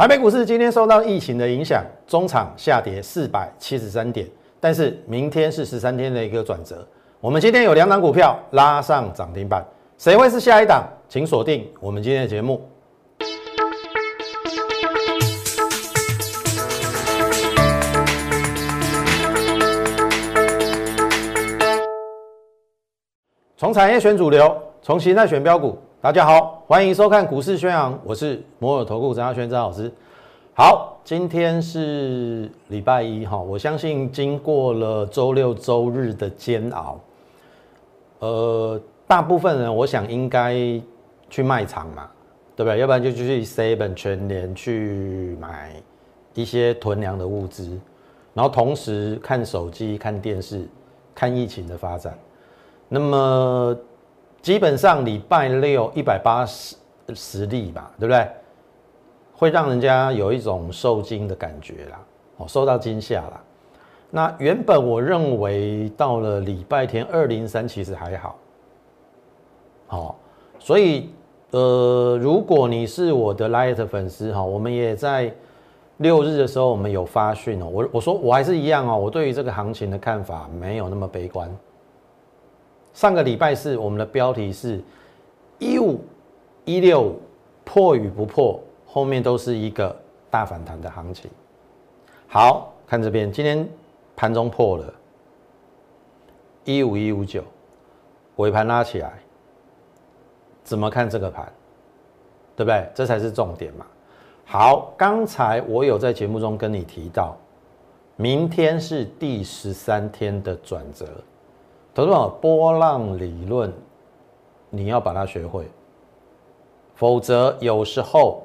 台北股市今天受到疫情的影响，中场下跌四百七十三点，但是明天是十三天的一个转折。我们今天有两档股票拉上涨停板，谁会是下一档？请锁定我们今天的节目。从产业选主流，从形态选标股。大家好，欢迎收看股市宣扬，我是摩尔投顾张亚轩张老师。好，今天是礼拜一哈，我相信经过了周六周日的煎熬，呃，大部分人我想应该去卖场嘛，对不对？要不然就去 Seven 全年去买一些囤粮的物资，然后同时看手机、看电视、看疫情的发展。那么基本上礼拜六一百八十十例吧，对不对？会让人家有一种受惊的感觉啦，哦，受到惊吓啦。那原本我认为到了礼拜天二零三其实还好，好，所以呃，如果你是我的 Light 粉丝哈，我们也在六日的时候我们有发讯哦，我我说我还是一样哦，我对于这个行情的看法没有那么悲观。上个礼拜四，我们的标题是一五一六五破与不破，后面都是一个大反弹的行情。好看这边，今天盘中破了一五一五九，尾盘拉起来，怎么看这个盘？对不对？这才是重点嘛。好，刚才我有在节目中跟你提到，明天是第十三天的转折。投资者波浪理论，你要把它学会，否则有时候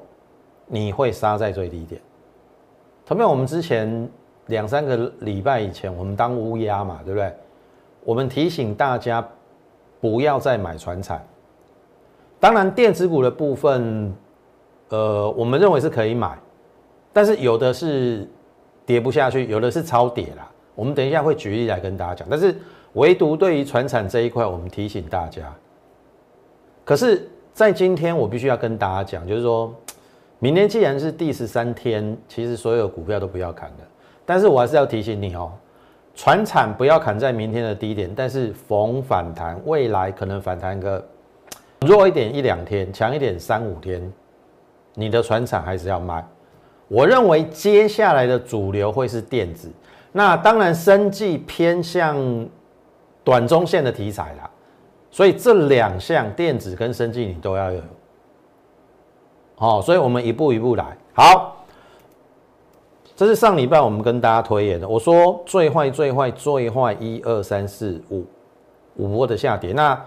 你会杀在最低点。同样，我们之前两三个礼拜以前，我们当乌鸦嘛，对不对？我们提醒大家不要再买船产。当然，电子股的部分，呃，我们认为是可以买，但是有的是跌不下去，有的是超跌啦。我们等一下会举例来跟大家讲，但是。唯独对于船产这一块，我们提醒大家。可是，在今天我必须要跟大家讲，就是说，明天既然是第十三天，其实所有股票都不要砍的。但是我还是要提醒你哦，船产不要砍在明天的低点，但是逢反弹，未来可能反弹个弱一点一两天，强一点三五天，你的船产还是要卖。我认为接下来的主流会是电子，那当然生计偏向。短中线的题材啦，所以这两项电子跟生技你都要有，好，所以我们一步一步来。好，这是上礼拜我们跟大家推演的，我说最坏最坏最坏一二三四五五波的下跌，那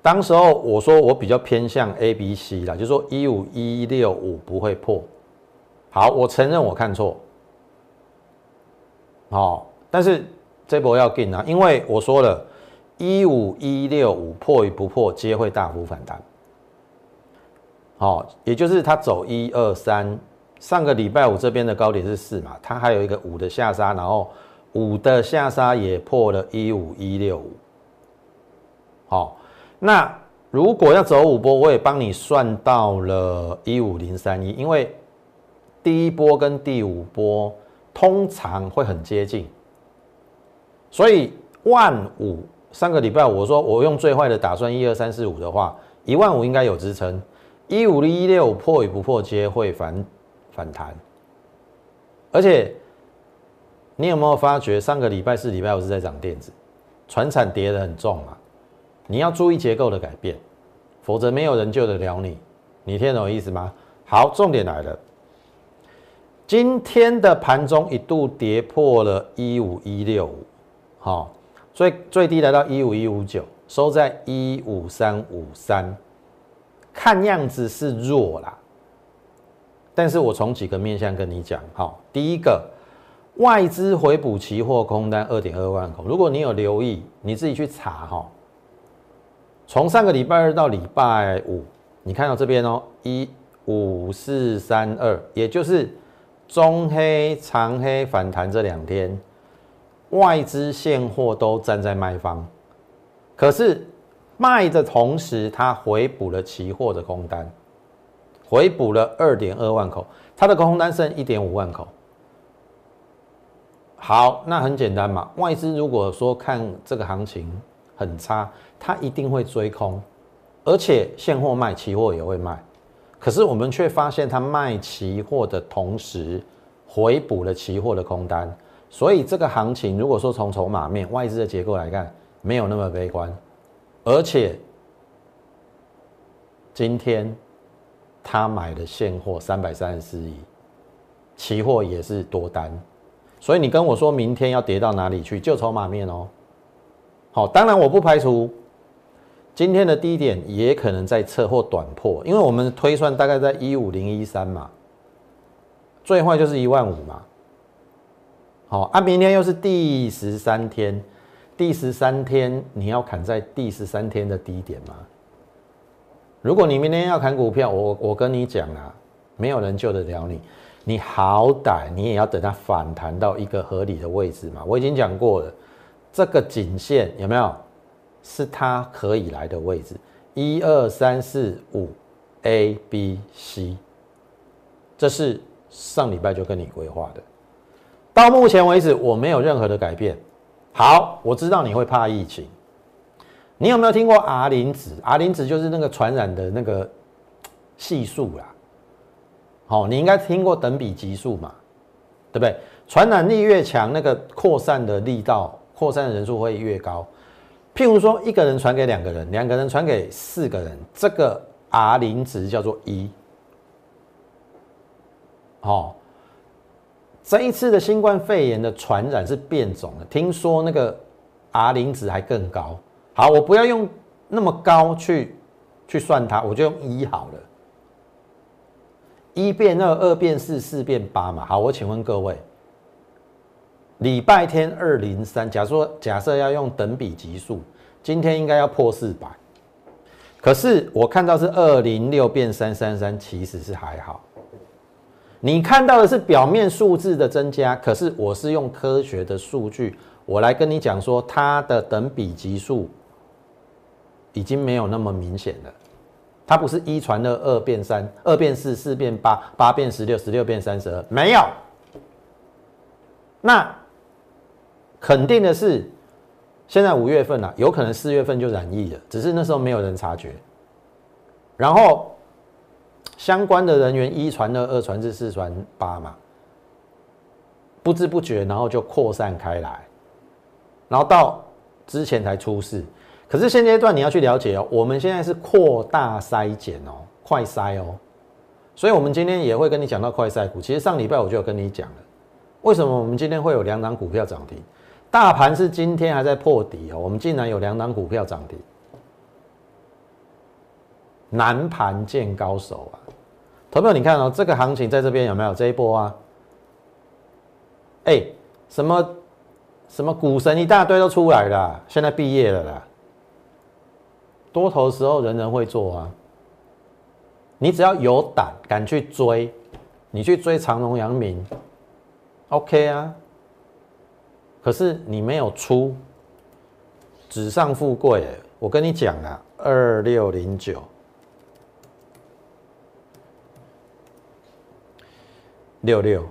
当时候我说我比较偏向 A、B、C 啦，就说一五一六五不会破。好，我承认我看错，好，但是这波要进啊，因为我说了。一五一六五破与不破，皆会大幅反弹。好，也就是它走一二三，上个礼拜五这边的高点是四嘛，它还有一个五的下杀，然后五的下杀也破了一五一六五。好，那如果要走五波，我也帮你算到了一五零三一，因为第一波跟第五波通常会很接近，所以万五。上个礼拜我说我用最坏的打算一二三四五的话，一万五应该有支撑，一五零一六破与不破皆会反反弹。而且你有没有发觉上个礼拜四礼拜五是在涨电子，船产跌得很重嘛？你要注意结构的改变，否则没有人救得了你。你听懂意思吗？好，重点来了，今天的盘中一度跌破了一五一六五，好。最最低来到一五一五九，收在一五三五三，看样子是弱啦。但是我从几个面向跟你讲，好，第一个，外资回补期货空单二点二万口，如果你有留意，你自己去查哈。从上个礼拜二到礼拜五，你看到这边哦，一五四三二，也就是中黑、长黑反弹这两天。外资现货都站在卖方，可是卖的同时，它回补了期货的空单，回补了二点二万口。它的空单剩一点五万口。好，那很简单嘛，外资如果说看这个行情很差，它一定会追空，而且现货卖，期货也会卖。可是我们却发现，它卖期货的同时回补了期货的空单，所以这个行情如果说从筹码面、外资的结构来看，没有那么悲观，而且今天他买的现货三百三十四亿，期货也是多单，所以你跟我说明天要跌到哪里去？就筹码面哦。好，当然我不排除。今天的低点也可能在测或短破，因为我们推算大概在一五零一三嘛，最坏就是一万五嘛。好，啊，明天又是第十三天，第十三天你要砍在第十三天的低点吗？如果你明天要砍股票，我我跟你讲啊，没有人救得了你，你好歹你也要等它反弹到一个合理的位置嘛。我已经讲过了，这个颈线有没有？是它可以来的位置，一二三四五，A B C，这是上礼拜就跟你规划的，到目前为止我没有任何的改变。好，我知道你会怕疫情，你有没有听过 R 零值？R 零值就是那个传染的那个系数啦。好，你应该听过等比级数嘛，对不对？传染力越强，那个扩散的力道、扩散的人数会越高。譬如说，一个人传给两个人，两个人传给四个人，这个 R 零值叫做一。好，这一次的新冠肺炎的传染是变种的，听说那个 R 零值还更高。好，我不要用那么高去去算它，我就用一好了。一变二，二变四，四变八嘛。好，我请问各位。礼拜天二零三，假说假设要用等比级数，今天应该要破四百，可是我看到是二零六变三三三，其实是还好。你看到的是表面数字的增加，可是我是用科学的数据，我来跟你讲说，它的等比级数已经没有那么明显了，它不是一传二，二变三，二变四，四变八，八变十六，十六变三十二，没有。那。肯定的是，现在五月份了，有可能四月份就染疫了，只是那时候没有人察觉。然后相关的人员一传二，二传四，四传八嘛，不知不觉，然后就扩散开来，然后到之前才出事。可是现阶段你要去了解哦，我们现在是扩大筛检哦，快筛哦，所以我们今天也会跟你讲到快筛股。其实上礼拜我就有跟你讲了，为什么我们今天会有两档股票涨停？大盘是今天还在破底哦，我们竟然有两档股票涨停，难盘见高手啊！投票你看哦，这个行情在这边有没有这一波啊？哎，什么什么股神一大堆都出来了，现在毕业了啦。多头时候人人会做啊，你只要有胆敢去追，你去追长隆、阳明，OK 啊。可是你没有出纸上富贵，我跟你讲啊，二六零九六六，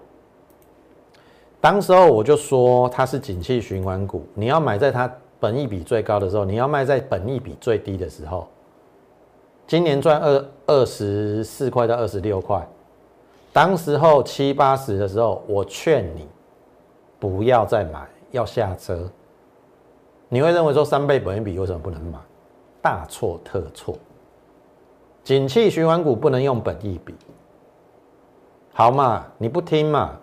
当时候我就说它是景气循环股，你要买在它本益比最高的时候，你要卖在本益比最低的时候。今年赚二二十四块到二十六块，当时候七八十的时候，我劝你不要再买。要下车，你会认为说三倍本益比为什么不能买？大错特错。景气循环股不能用本益比，好嘛？你不听嘛？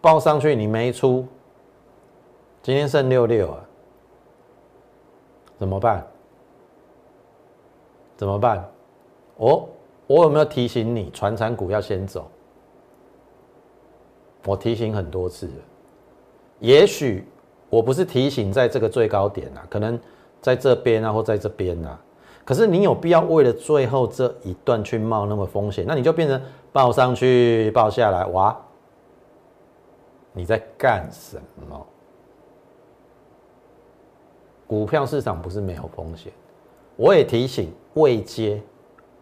报上去你没出，今天剩六六啊，怎么办？怎么办？我我有没有提醒你，传产股要先走？我提醒很多次了。也许我不是提醒在这个最高点啊，可能在这边啊，或在这边啊。可是你有必要为了最后这一段去冒那么风险？那你就变成报上去，报下来，哇！你在干什么？股票市场不是没有风险。我也提醒未接，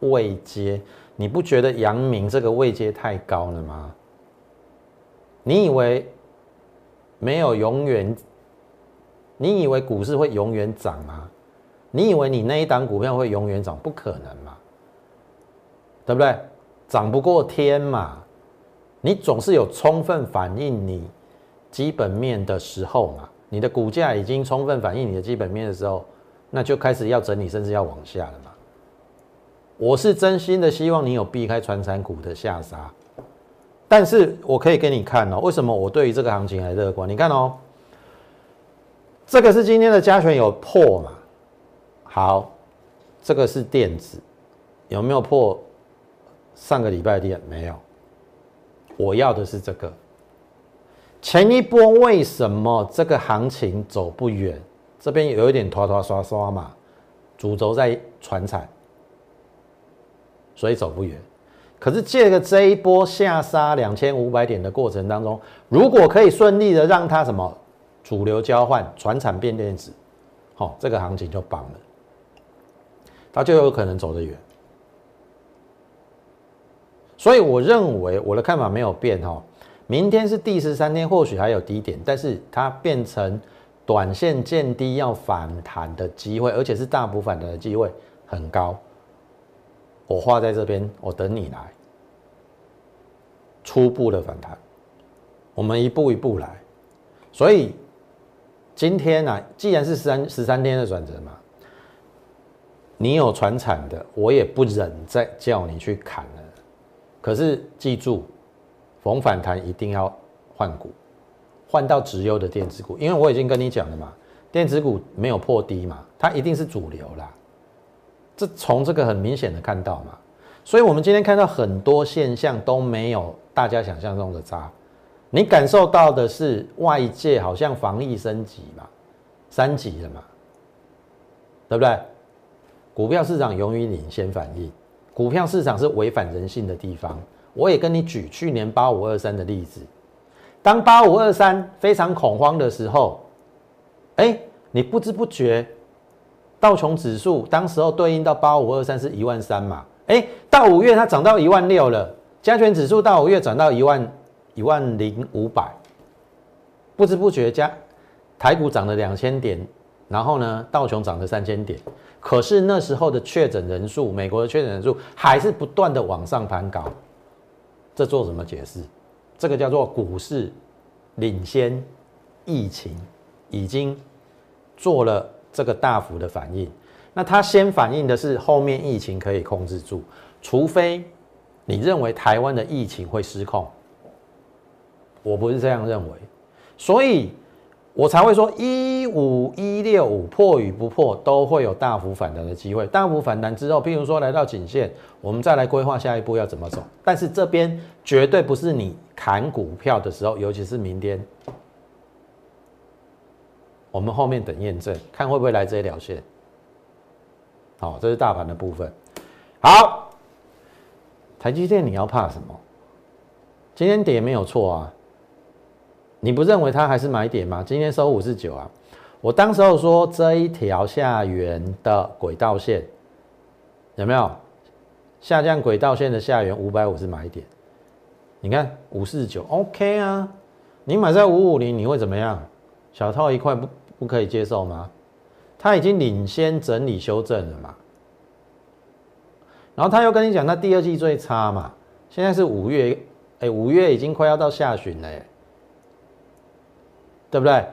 未接，你不觉得阳明这个位阶太高了吗？你以为没有永远？你以为股市会永远涨吗？你以为你那一档股票会永远涨？不可能嘛，对不对？涨不过天嘛。你总是有充分反映你基本面的时候嘛。你的股价已经充分反映你的基本面的时候，那就开始要整理，甚至要往下了嘛。我是真心的希望你有避开传产股的下杀，但是我可以给你看哦，为什么我对于这个行情还乐观？你看哦，这个是今天的加权有破嘛？好，这个是电子，有没有破上个礼拜的？没有。我要的是这个。前一波为什么这个行情走不远？这边有一点拖拖刷刷嘛，主轴在船产，所以走不远。可是借个这一波下杀两千五百点的过程当中，如果可以顺利的让它什么主流交换，船产变电子，好，这个行情就棒了，它就有可能走得远。所以我认为我的看法没有变哈。明天是第十三天，或许还有低点，但是它变成短线见低要反弹的机会，而且是大幅反弹的机会很高。我画在这边，我等你来。初步的反弹，我们一步一步来。所以今天呢，既然是三十三天的转折嘛，你有传产的，我也不忍再叫你去砍了。可是记住。逢反弹一定要换股，换到直优的电子股，因为我已经跟你讲了嘛，电子股没有破低嘛，它一定是主流啦。这从这个很明显的看到嘛，所以我们今天看到很多现象都没有大家想象中的差，你感受到的是外界好像防疫升级嘛，三级了嘛，对不对？股票市场永远领先反应，股票市场是违反人性的地方。我也跟你举去年八五二三的例子，当八五二三非常恐慌的时候，哎，你不知不觉，道琼指数当时候对应到八五二三是一万三嘛，哎，到五月它涨到一万六了，加权指数到五月涨到一万一万零五百，不知不觉加台股涨了两千点，然后呢，道琼涨了三千点，可是那时候的确诊人数，美国的确诊人数还是不断的往上攀高。这做什么解释？这个叫做股市领先疫情，已经做了这个大幅的反应。那它先反映的是后面疫情可以控制住，除非你认为台湾的疫情会失控，我不是这样认为，所以。我才会说一五一六五破与不破都会有大幅反弹的机会。大幅反弹之后，譬如说来到颈线，我们再来规划下一步要怎么走。但是这边绝对不是你砍股票的时候，尤其是明天，我们后面等验证，看会不会来这一条线。好，这是大盘的部分。好，台积电你要怕什么？今天跌没有错啊。你不认为它还是买点吗？今天收五四九啊！我当时候说这一条下缘的轨道线有没有下降？轨道线的下缘五百五是买点。你看五四九，OK 啊！你买在五五零，你会怎么样？小套一块不不可以接受吗？它已经领先整理修正了嘛。然后他又跟你讲，那第二季最差嘛。现在是五月，哎，五月已经快要到下旬了。对不对？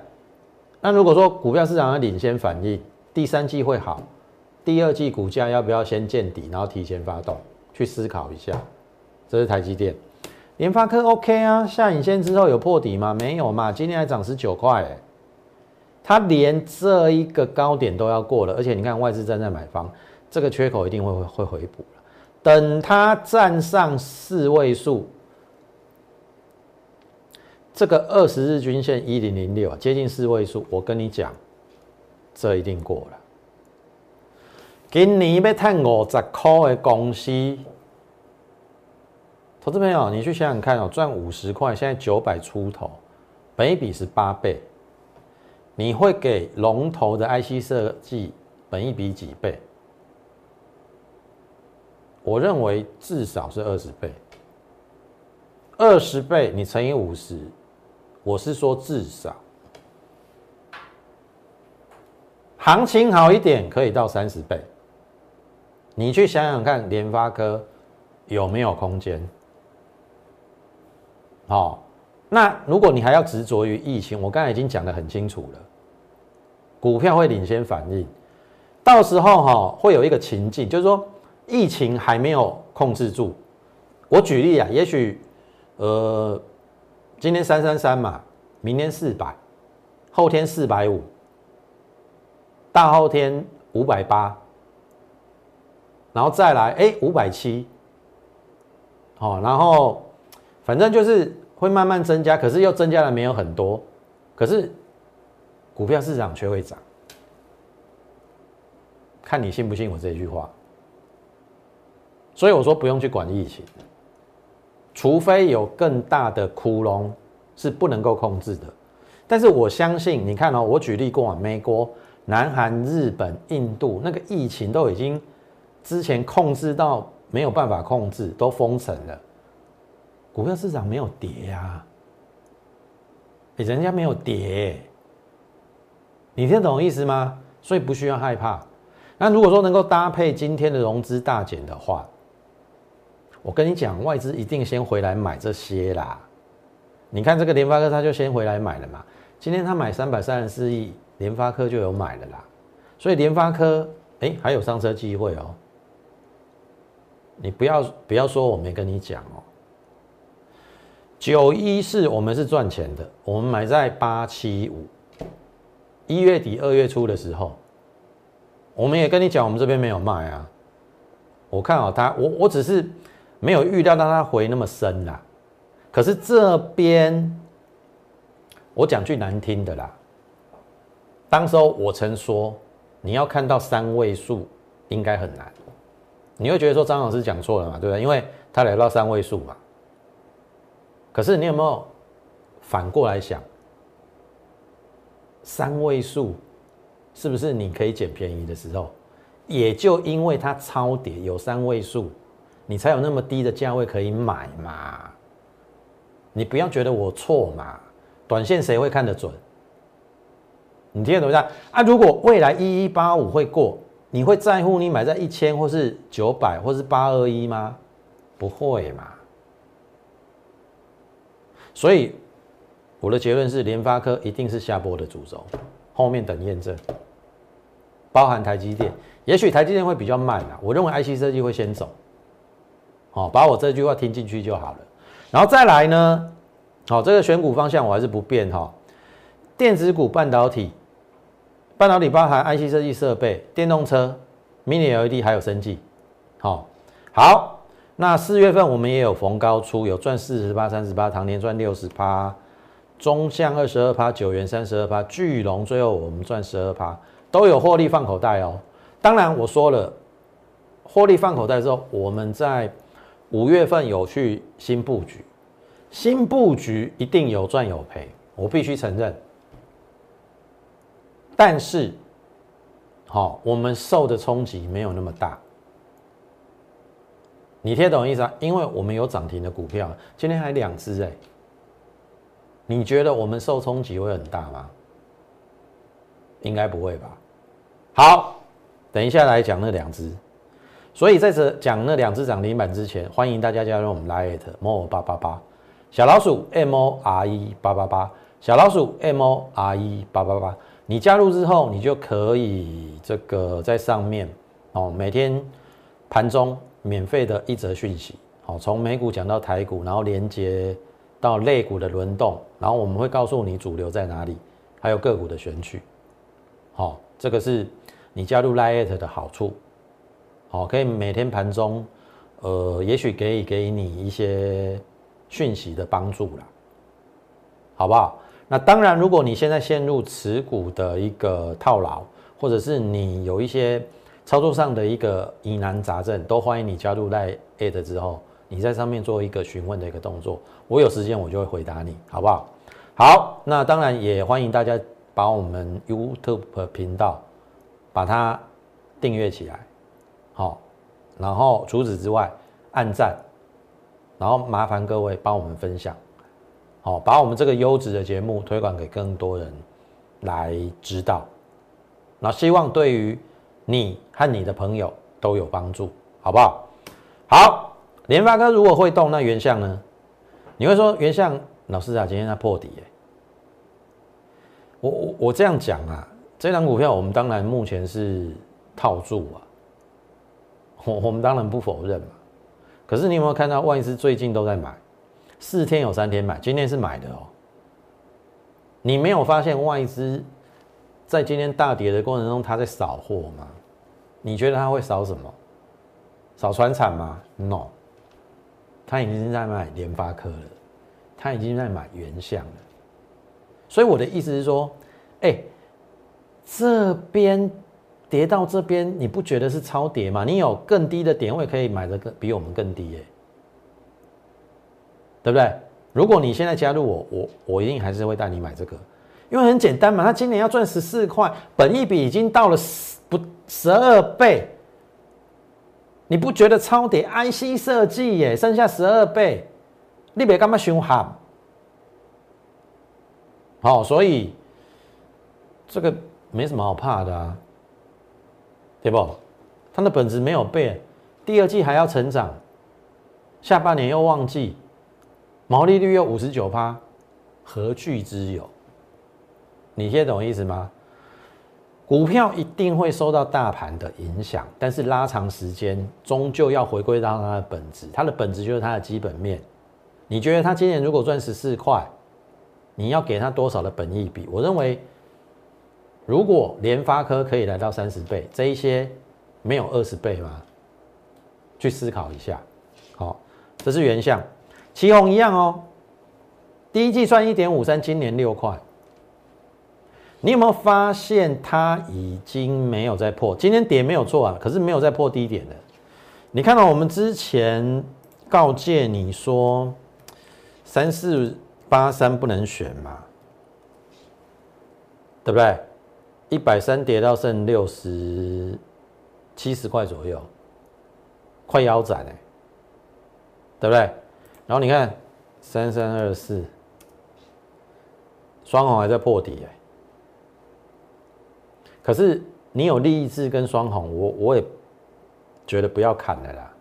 那如果说股票市场要领先反应，第三季会好，第二季股价要不要先见底，然后提前发动？去思考一下。这是台积电，联发科 OK 啊？下影线之后有破底吗？没有嘛？今天还涨十九块，哎，它连这一个高点都要过了，而且你看外资正在买方，这个缺口一定会会回补。等它站上四位数。这个二十日均线一零零六啊，接近四位数。我跟你讲，这一定过了。今年要赚五十块的公司，投资朋友，你去想想看哦，赚五十块，现在九百出头，本比是八倍，你会给龙头的 IC 设计本一比几倍？我认为至少是二十倍。二十倍你乘以五十，我是说至少。行情好一点可以到三十倍。你去想想看，联发科有没有空间？好，那如果你还要执着于疫情，我刚才已经讲得很清楚了，股票会领先反应，到时候哈会有一个情境，就是说疫情还没有控制住。我举例啊，也许呃今天三三三嘛，明天四百，后天四百五，大后天五百八，然后再来哎五百七，好，然后。反正就是会慢慢增加，可是又增加的没有很多，可是股票市场却会涨，看你信不信我这句话。所以我说不用去管疫情，除非有更大的窟窿是不能够控制的。但是我相信，你看哦，我举例过啊，美国、南韩、日本、印度那个疫情都已经之前控制到没有办法控制，都封城了。股票市场没有跌呀，人家没有跌，你听懂意思吗？所以不需要害怕。那如果说能够搭配今天的融资大减的话，我跟你讲，外资一定先回来买这些啦。你看这个联发科，他就先回来买了嘛。今天他买三百三十四亿，联发科就有买了啦。所以联发科，哎，还有上车机会哦。你不要不要说我没跟你讲哦。九一四我们是赚钱的，我们买在八七五，一月底二月初的时候，我们也跟你讲，我们这边没有卖啊。我看好它，我我只是没有预料到它回那么深啦。可是这边我讲句难听的啦，当时候我曾说，你要看到三位数应该很难，你会觉得说张老师讲错了嘛，对不对？因为他来到三位数嘛。可是你有没有反过来想，三位数是不是你可以捡便宜的时候？也就因为它超跌有三位数，你才有那么低的价位可以买嘛。你不要觉得我错嘛，短线谁会看得准？你听得懂没？啊，如果未来一一八五会过，你会在乎你买在一千或是九百或是八二一吗？不会嘛。所以我的结论是，联发科一定是下波的主轴，后面等验证，包含台积电，也许台积电会比较慢啊。我认为 IC 设计会先走，好，把我这句话听进去就好了。然后再来呢，好，这个选股方向我还是不变哈，电子股、半导体，半导体包含 IC 设计设备、电动车、Mini LED 还有生技，好，好。那四月份我们也有逢高出，有赚四十八、三十八，唐年赚六十八，中向二十二趴，九元三十二趴，巨龙最后我们赚十二趴，都有获利放口袋哦。当然我说了，获利放口袋之后，我们在五月份有去新布局，新布局一定有赚有赔，我必须承认。但是，好，我们受的冲击没有那么大。你听懂意思啊？因为我们有涨停的股票，今天还两只哎。你觉得我们受冲击会很大吗？应该不会吧。好，等一下来讲那两只。所以在这讲那两只涨停板之前，欢迎大家加入我们 Lite More 八八八小老鼠 M O R E 八八八小老鼠 M O R E 八八八。你加入之后，你就可以这个在上面哦，每天盘中。免费的一则讯息，好，从美股讲到台股，然后连接到类股的轮动，然后我们会告诉你主流在哪里，还有个股的选取，好，这个是你加入 Lite 的好处，好，可以每天盘中，呃，也许可以给你一些讯息的帮助啦，好不好？那当然，如果你现在陷入持股的一个套牢，或者是你有一些。操作上的一个疑难杂症，都欢迎你加入在 at 之后，你在上面做一个询问的一个动作，我有时间我就会回答你，好不好？好，那当然也欢迎大家把我们 YouTube 频道把它订阅起来，好，然后除此之外，按赞，然后麻烦各位帮我们分享，好，把我们这个优质的节目推广给更多人来知道。那希望对于你和你的朋友都有帮助，好不好？好，联发科如果会动，那原相呢？你会说原相老师啊，今天在破底耶。我我我这样讲啊，这张股票我们当然目前是套住啊，我我们当然不否认嘛。可是你有没有看到外资最近都在买，四天有三天买，今天是买的哦。你没有发现外资在今天大跌的过程中，他在扫货吗？你觉得他会扫什么？扫船产吗？No，他已经在买联发科了，他已经在买原相了。所以我的意思是说，哎，这边跌到这边，你不觉得是超跌吗？你有更低的点位可以买的更比我们更低耶，对不对？如果你现在加入我，我我一定还是会带你买这个，因为很简单嘛，他今年要赚十四块，本一笔已经到了十不十二倍，你不觉得超跌？IC 设计耶，剩下十二倍，你别干嘛凶悍？好，所以这个没什么好怕的啊，对不？它的本质没有变，第二季还要成长，下半年又旺季，毛利率又五十九趴，何惧之有？你听懂意思吗？股票一定会受到大盘的影响，但是拉长时间，终究要回归到它的本质，它的本质就是它的基本面。你觉得它今年如果赚十四块？你要给他多少的本益比？我认为，如果联发科可以来到三十倍，这一些没有二十倍吗？去思考一下。好，这是原相，旗宏一样哦。第一季算一点五三，今年六块。你有没有发现它已经没有在破？今天跌没有错啊，可是没有在破低点的。你看到我们之前告诫你说三四。八三不能选嘛，对不对？一百三跌到剩六十七十块左右，快腰斩哎，对不对？然后你看三三二四，双红还在破底哎，可是你有利益志跟双红，我我也觉得不要砍了啦，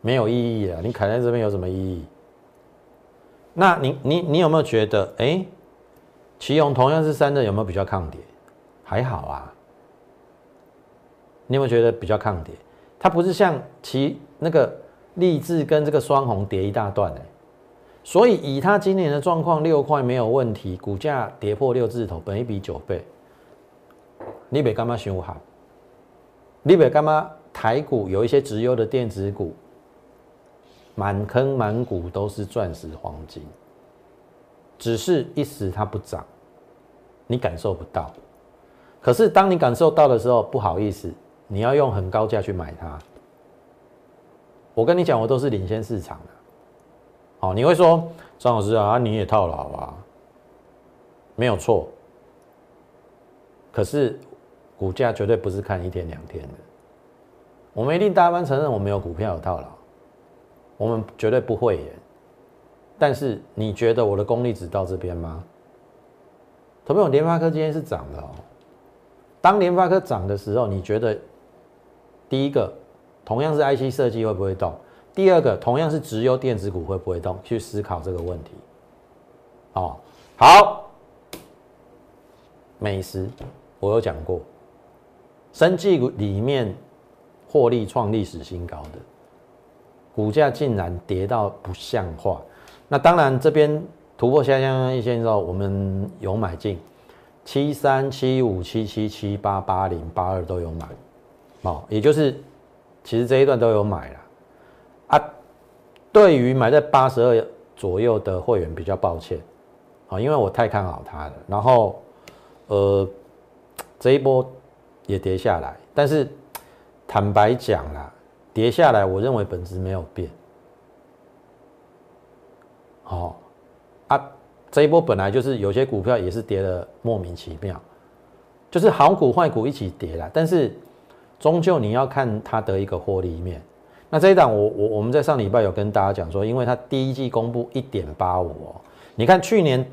没有意义啊！你砍在这边有什么意义？那你你你有没有觉得，哎，奇勇同样是三的，有没有比较抗跌？还好啊。你有没有觉得比较抗跌？它不是像其那个立志跟这个双红跌一大段哎，所以以它今年的状况，六块没有问题，股价跌破六字头，本一比九倍，你别干嘛想好？你别干嘛？台股有一些直优的电子股。满坑满谷都是钻石黄金，只是一时它不涨，你感受不到。可是当你感受到的时候，不好意思，你要用很高价去买它。我跟你讲，我都是领先市场的。好，你会说张老师啊，你也套牢啊？没有错。可是股价绝对不是看一天两天的。我们一定大方承认，我们有股票有套牢。我们绝对不会耶，但是你觉得我的功力只到这边吗？同朋友，联发科今天是涨的哦。当联发科涨的时候，你觉得第一个同样是 IC 设计会不会动？第二个同样是直优电子股会不会动？去思考这个问题。哦，好，美食我有讲过，生技股里面获利创历史新高的。股价竟然跌到不像话，那当然这边突破下降一线之后，我们有买进七三七五七七七八八零八二都有买，哦，也就是其实这一段都有买了啊。对于买在八十二左右的会员比较抱歉，啊，因为我太看好它了，然后呃这一波也跌下来，但是坦白讲啦。跌下来，我认为本质没有变。好啊，这一波本来就是有些股票也是跌的莫名其妙，就是好股坏股一起跌了。但是终究你要看它的一个获利面。那这一档我我我们在上礼拜有跟大家讲说，因为它第一季公布一点八五哦，你看去年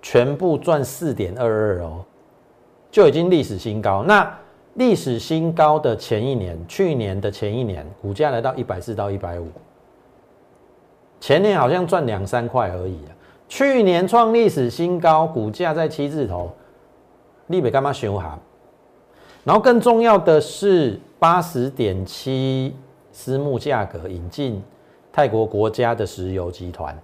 全部赚四点二二哦，就已经历史新高。那历史新高的前一年，去年的前一年，股价来到一百四到一百五，前年好像赚两三块而已啊。去年创历史新高，股价在七字头，立北干嘛修好？然后更重要的是八十点七私募价格引进泰国国家的石油集团，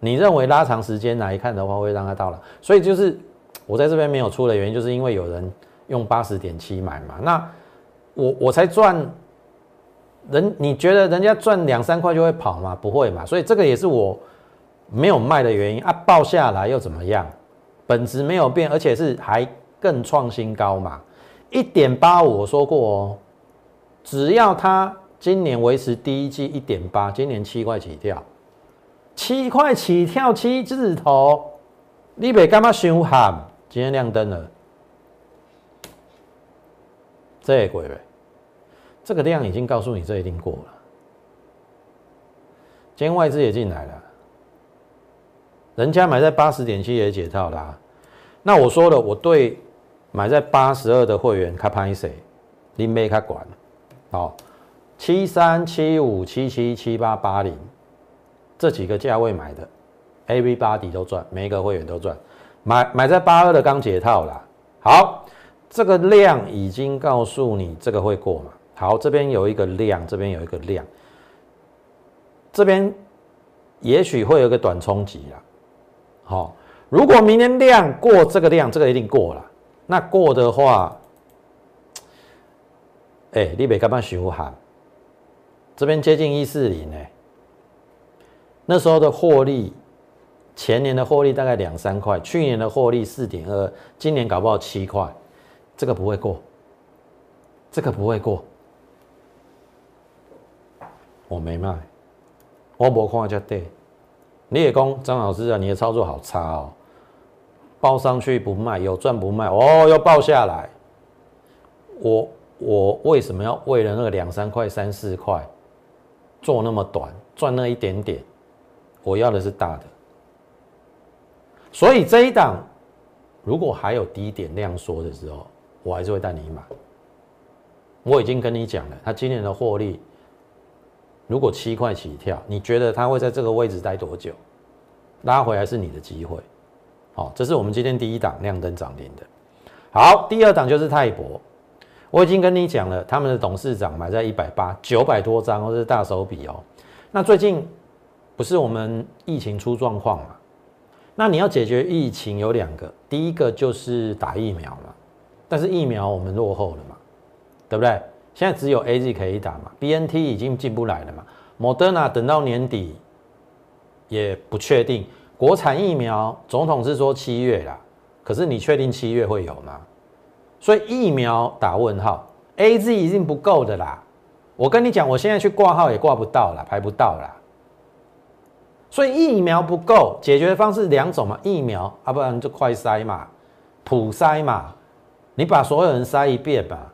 你认为拉长时间来看的话，会让它到了？所以就是我在这边没有出的原因，就是因为有人。用八十点七买嘛，那我我才赚人，你觉得人家赚两三块就会跑吗？不会嘛，所以这个也是我没有卖的原因啊。报下来又怎么样？本质没有变，而且是还更创新高嘛，一点八五。我说过哦，只要它今年维持第一季一点八，今年七块起跳，七块起跳七字头，你别干嘛凶喊？今天亮灯了。这鬼呗，这个量已经告诉你这一定过了。今天外资也进来了，人家买在八十点七也解套啦。那我说了，我对买在八十二的会员，他拍谁？你没他管。好，七三七五七七七八八零这几个价位买的，A V 八底都赚，每一个会员都赚。买买在八二的刚解套啦。好。这个量已经告诉你这个会过嘛？好，这边有一个量，这边有一个量，这边也许会有一个短冲击啦。好，如果明天量过这个量，这个一定过了。那过的话，哎，你别干嘛修喊？这边接近一四零呢，那时候的获利，前年的获利大概两三块，去年的获利四点二，今年搞不好七块。这个不会过，这个不会过，我没卖，我无看就对。你也讲张老师啊，你的操作好差哦，报上去不卖，有赚不卖，哦，要报下来。我我为什么要为了那个两三块、三四块做那么短，赚那一点点？我要的是大的，所以这一档如果还有低点量缩的时候。我还是会带你买。我已经跟你讲了，他今年的获利如果七块起跳，你觉得他会在这个位置待多久？拉回来是你的机会。好，这是我们今天第一档亮灯涨停的。好，第二档就是泰博。我已经跟你讲了，他们的董事长买在一百八九百多张，或是大手笔哦。那最近不是我们疫情出状况嘛？那你要解决疫情有两个，第一个就是打疫苗嘛。但是疫苗我们落后了嘛，对不对？现在只有 A Z 可以打嘛，B N T 已经进不来了嘛。Moderna 等到年底也不确定。国产疫苗总统是说七月啦，可是你确定七月会有吗？所以疫苗打问号，A Z 已经不够的啦。我跟你讲，我现在去挂号也挂不到了，排不到啦。所以疫苗不够，解决方式两种嘛，疫苗啊，不然就快筛嘛，普筛嘛。你把所有人筛一遍吧，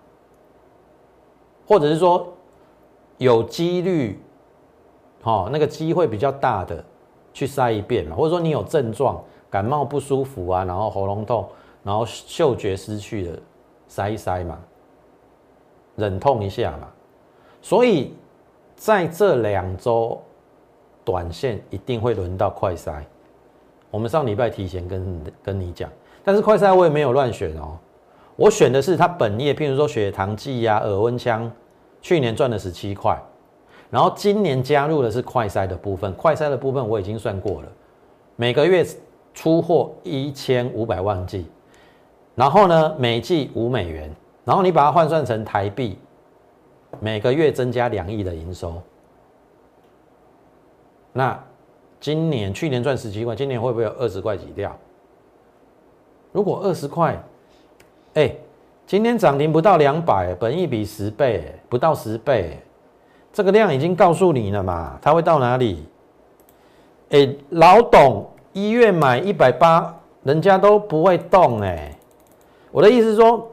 或者是说有几率，哦，那个机会比较大的去筛一遍嘛，或者说你有症状，感冒不舒服啊，然后喉咙痛，然后嗅觉失去的筛一筛嘛，忍痛一下嘛。所以在这两周，短线一定会轮到快筛。我们上礼拜提前跟跟你讲，但是快筛我也没有乱选哦。我选的是它本业，譬如说血糖计呀、耳温枪，去年赚了十七块，然后今年加入的是快筛的部分，快筛的部分我已经算过了，每个月出货一千五百万剂，然后呢每剂五美元，然后你把它换算成台币，每个月增加两亿的营收，那今年去年赚十七块，今年会不会有二十块挤掉？如果二十块。哎，今天涨停不到两百，本一比十倍，不到十倍，这个量已经告诉你了嘛？它会到哪里？哎，老董一月买一百八，人家都不会动哎。我的意思是说，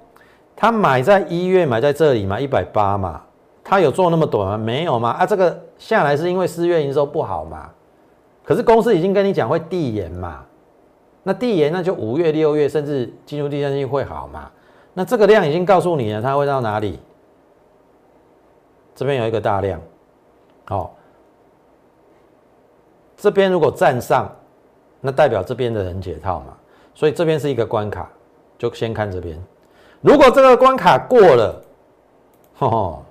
他买在一月买在这里嘛，一百八嘛，他有做那么短吗？没有嘛？啊，这个下来是因为四月营收不好嘛？可是公司已经跟你讲会递延嘛？那递延那就五月、六月甚至进入第三季会好嘛？那这个量已经告诉你了，它会到哪里？这边有一个大量，好，这边如果站上，那代表这边的人解套嘛？所以这边是一个关卡，就先看这边。如果这个关卡过了，吼，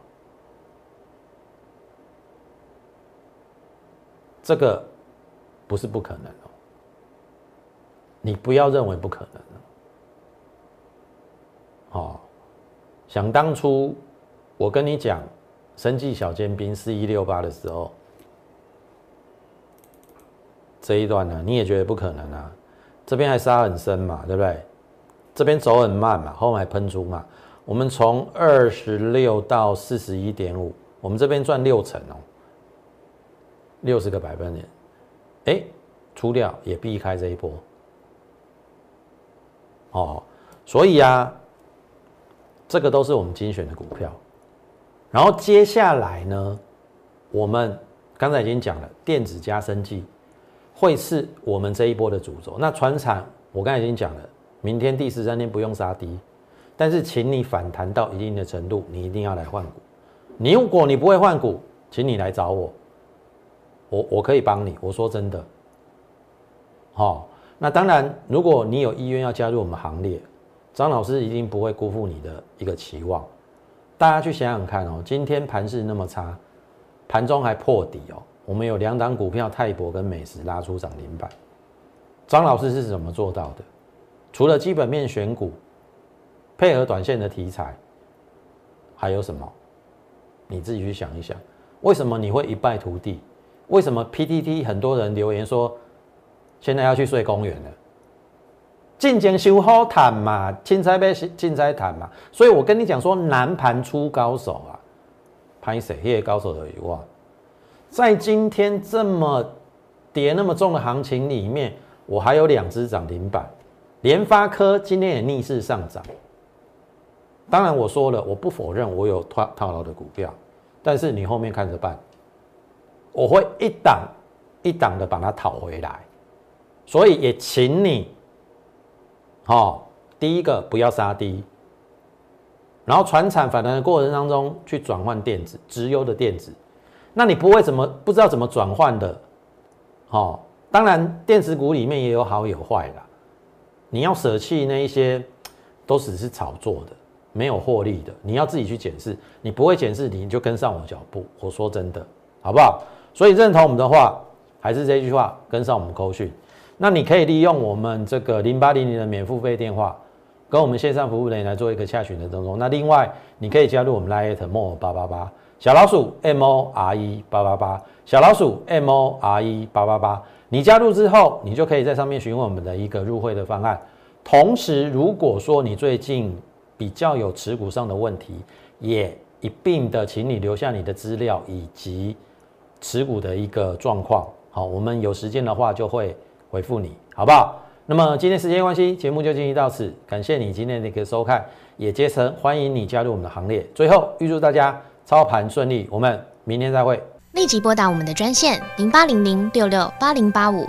这个不是不可能。你不要认为不可能哦。想当初我跟你讲，生计小尖兵四一六八的时候，这一段呢，你也觉得不可能啊？这边还杀很深嘛，对不对？这边走很慢嘛，后面还喷出嘛。我们从二十六到四十一点五，我们这边赚六成哦，六十个百分点。哎，出掉也避开这一波。哦，所以啊，这个都是我们精选的股票。然后接下来呢，我们刚才已经讲了，电子加生技会是我们这一波的主轴。那船厂，我刚才已经讲了。明天第十三天不用杀低，但是请你反弹到一定的程度，你一定要来换股。你如果你不会换股，请你来找我，我我可以帮你。我说真的，好，那当然，如果你有意愿要加入我们行列，张老师一定不会辜负你的一个期望。大家去想想看哦，今天盘势那么差，盘中还破底哦，我们有两档股票泰博跟美食拉出涨停板，张老师是怎么做到的？除了基本面选股，配合短线的题材，还有什么？你自己去想一想，为什么你会一败涂地？为什么 PTT 很多人留言说，现在要去睡公园了？进前修好谈嘛，青菜被青菜谈嘛。所以我跟你讲说，难盘出高手啊，拍谁？那些高手的话，在今天这么跌那么重的行情里面，我还有两只涨停板。联发科今天也逆势上涨，当然我说了，我不否认我有套套牢的股票，但是你后面看着办，我会一档一档的把它讨回来，所以也请你，好，第一个不要杀低，然后船产反弹的过程当中去转换电子，直优的电子，那你不会怎么不知道怎么转换的，好，当然电子股里面也有好有坏的。你要舍弃那一些，都只是炒作的，没有获利的。你要自己去检视，你不会检视，你就跟上我脚步。我说真的，好不好？所以认同我们的话，还是这句话，跟上我们扣讯。那你可以利用我们这个零八零零的免付费电话，跟我们线上服务人员来做一个洽询的当中。那另外，你可以加入我们 Lite More 八八八小老鼠 M O R E 八八八小老鼠 M O R E 八八八。你加入之后，你就可以在上面询问我们的一个入会的方案。同时，如果说你最近比较有持股上的问题，也一并的，请你留下你的资料以及持股的一个状况。好，我们有时间的话就会回复你，好不好？那么今天时间关系，节目就进行到此，感谢你今天的一个收看，也竭诚欢迎你加入我们的行列。最后，预祝大家操盘顺利，我们明天再会。立即拨打我们的专线零八零零六六八零八五